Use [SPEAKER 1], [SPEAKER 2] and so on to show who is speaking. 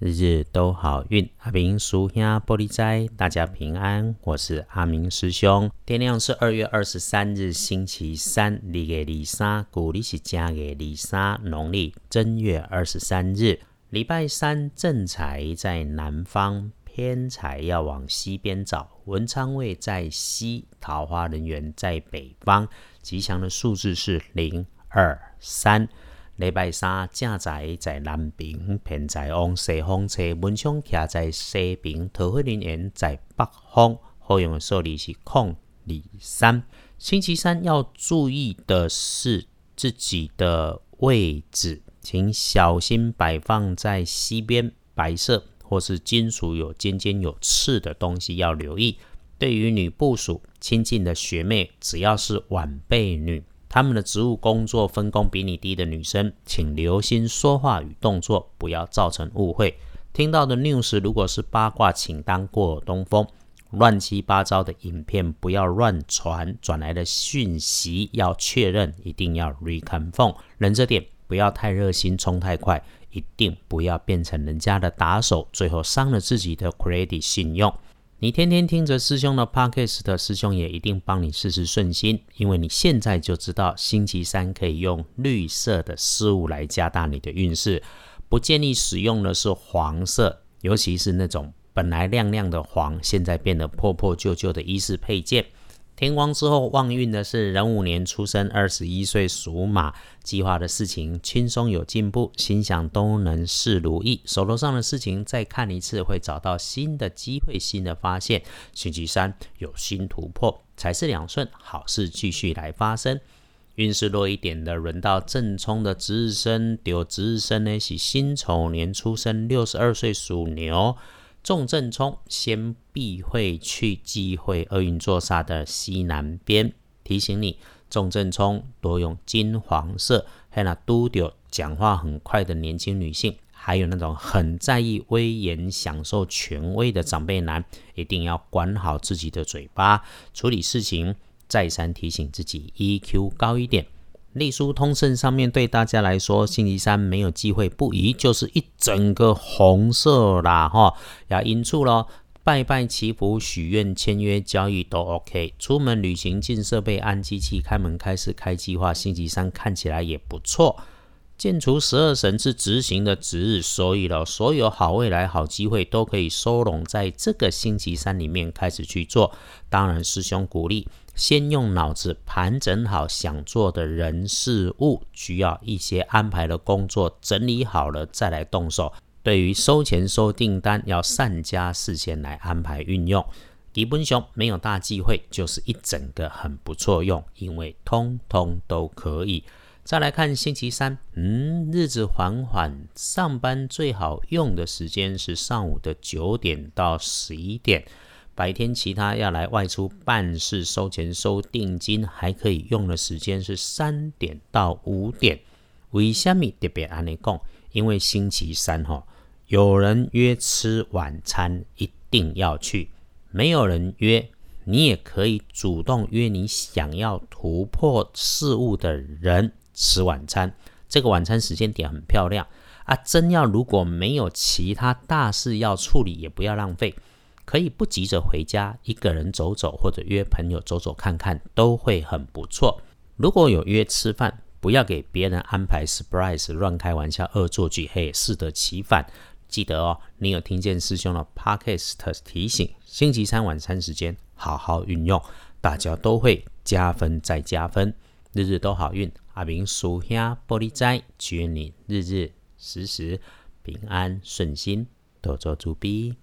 [SPEAKER 1] 日日都好运，阿明叔兄玻璃斋，大家平安。我是阿明师兄。天亮是二月二十三日，星期三，立月二三，古历是正月二三，农历正月二十三日，礼拜三正财在南方，偏财要往西边找。文昌位在西，桃花人员在北方。吉祥的数字是零二三。礼拜三正在在南边，偏在往西方车，门窗徛在西边，桃花人缘在北方。好用的数字是空二三。星期三要注意的是自己的位置，请小心摆放在西边，白色或是金属有尖尖有刺的东西要留意。对于女部属亲近的学妹，只要是晚辈女。他们的职务工作分工比你低的女生，请留心说话与动作，不要造成误会。听到的 news 如果是八卦，请当过耳东风。乱七八糟的影片不要乱传，转来的讯息要确认，一定要 reconfirm。忍着点，不要太热心，冲太快，一定不要变成人家的打手，最后伤了自己的 credit 信用。你天天听着师兄的 podcast 师兄也一定帮你事事顺心，因为你现在就知道星期三可以用绿色的事物来加大你的运势。不建议使用的是黄色，尤其是那种本来亮亮的黄，现在变得破破旧旧的衣饰配件。天光之后旺运的是壬午年出生，二十一岁属马，计划的事情轻松有进步，心想都能事如意。手头上的事情再看一次，会找到新的机会、新的发现。星期三有新突破，财势两顺，好事继续来发生。运势弱一点的，轮到正冲的值日生，丢值日生呢是辛丑年出生，六十二岁属牛。重正冲，先避讳去忌讳厄运座煞的西南边。提醒你，重正冲多用金黄色。还有那嘟丢讲话很快的年轻女性，还有那种很在意威严、享受权威的长辈男，一定要管好自己的嘴巴。处理事情，再三提醒自己 EQ 高一点。隶书通胜上面对大家来说，星期三没有机会，不宜就是一整个红色啦，哈，要因处咯，拜拜祈福、许愿、签约、交易都 OK。出门旅行、进设备、安机器、开门、开市、开计划，星期三看起来也不错。建除十二神是执行的值日，所以了，所有好未来、好机会都可以收拢在这个星期三里面开始去做。当然，师兄鼓励。先用脑子盘整好想做的人事物，需要一些安排的工作整理好了再来动手。对于收钱收订单，要善加事先来安排运用。底本熊没有大忌讳，就是一整个很不错用，因为通通都可以。再来看星期三，嗯，日子缓缓，上班最好用的时间是上午的九点到十一点。白天其他要来外出办事、收钱、收定金，还可以用的时间是三点到五点。为虾米特别安尼讲？因为星期三哈，有人约吃晚餐，一定要去；没有人约，你也可以主动约你想要突破事物的人吃晚餐。这个晚餐时间点很漂亮啊！真要如果没有其他大事要处理，也不要浪费。可以不急着回家，一个人走走，或者约朋友走走看看，都会很不错。如果有约吃饭，不要给别人安排 surprise，乱开玩笑，恶作剧，嘿，适得其反。记得哦，你有听见师兄的 podcast 提醒，星期三晚餐时间好好运用，大家都会加分再加分，日日都好运。阿明属下玻璃斋，祝愿你日日时时平安顺心，多做主逼。